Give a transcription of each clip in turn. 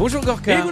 Bonjour Gorka.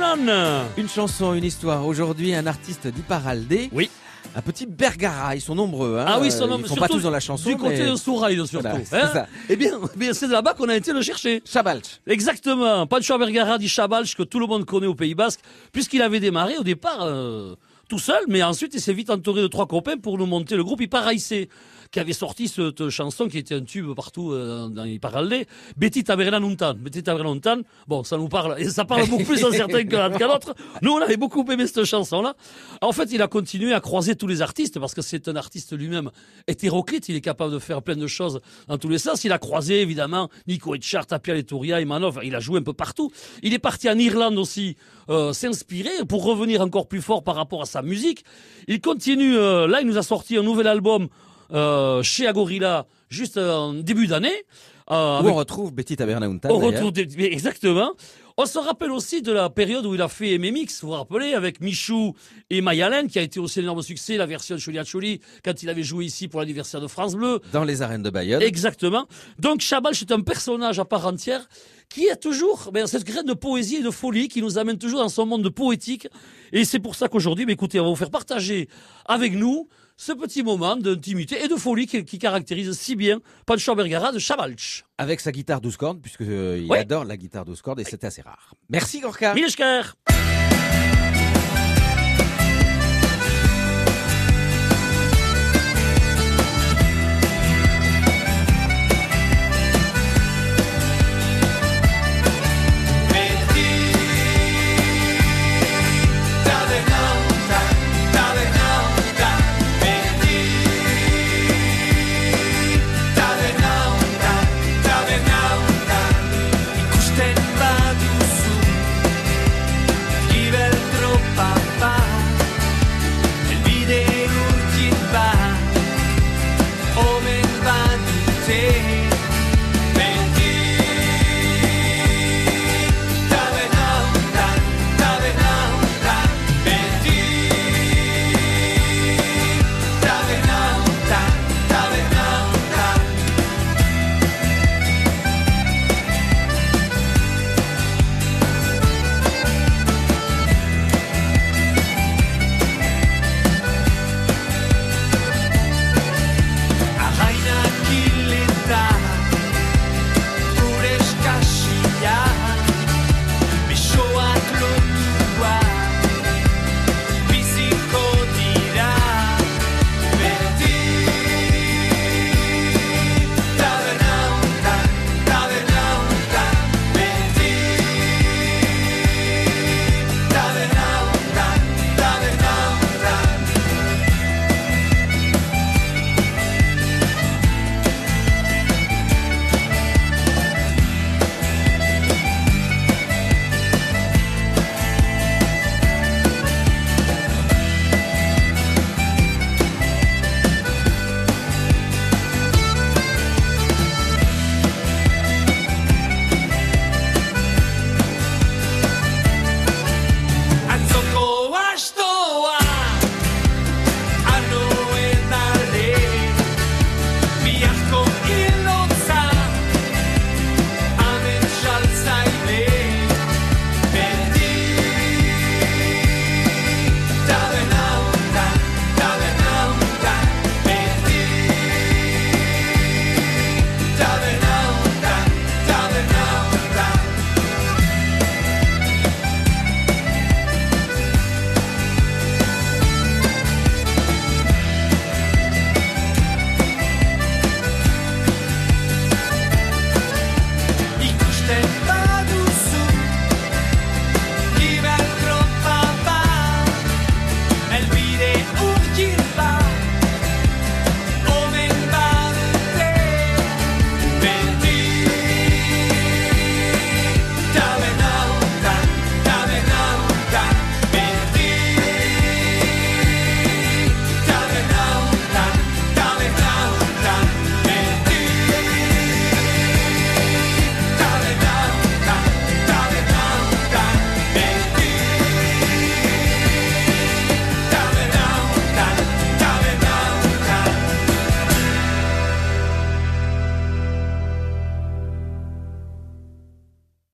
Une chanson, une histoire. Aujourd'hui, un artiste d'Iparaldé. Oui. Un petit Bergara. Ils sont nombreux. Hein. Ah oui, ils sont Ils nombreux, sont pas tous dans la chanson. Du côté mais... de Sourail, surtout. Voilà, hein. ça. Eh bien, eh bien, c'est de là-bas qu'on a été le chercher. Chabalch. Exactement. Pancho Bergara dit Chabalch, que tout le monde connaît au Pays Basque, puisqu'il avait démarré au départ euh, tout seul, mais ensuite il s'est vite entouré de trois copains pour nous monter le groupe Iparaïsé, qui avait sorti cette chanson qui était un tube partout euh, dans Iparaldé. Betty Taberna Nuntan. Betty Taberna Nuntan. Bon, ça nous parle, et ça parle beaucoup plus à certains qu'à d'autres. Nous, on avait beaucoup aimé cette chanson-là. En fait, il a continué à croiser tous les artistes, parce que c'est un artiste lui-même hétéroclite. Il est capable de faire plein de choses dans tous les sens. Il a croisé, évidemment, Nico Etchart, Tapia Letouria, Imanov. Il a joué un peu partout. Il est parti en Irlande aussi, euh, s'inspirer pour revenir encore plus fort par rapport à sa musique. Il continue, euh, là, il nous a sorti un nouvel album euh, chez Agorilla juste en début d'année. Euh, Où avec- on retrouve Betty Tabernaunta. on retrouve des- mais exactement. On se rappelle aussi de la période où il a fait MMX, vous vous rappelez, avec Michou et Mayalen, qui a été aussi un énorme succès, la version de Cholia Choli, quand il avait joué ici pour l'anniversaire de France Bleu. Dans les arènes de Bayonne. Exactement. Donc Chabal, c'est un personnage à part entière qui a toujours ben, cette graine de poésie et de folie qui nous amène toujours dans son monde poétique. Et c'est pour ça qu'aujourd'hui, ben, écoutez, on va vous faire partager avec nous ce petit moment d'intimité et de folie qui, qui caractérise si bien Pancho Bergara de Chabalch. Avec sa guitare 12 cordes, puisque euh, il Oui. adore la guitare 12 cordes et c'est assez rare. Merci Gorka. Mileshker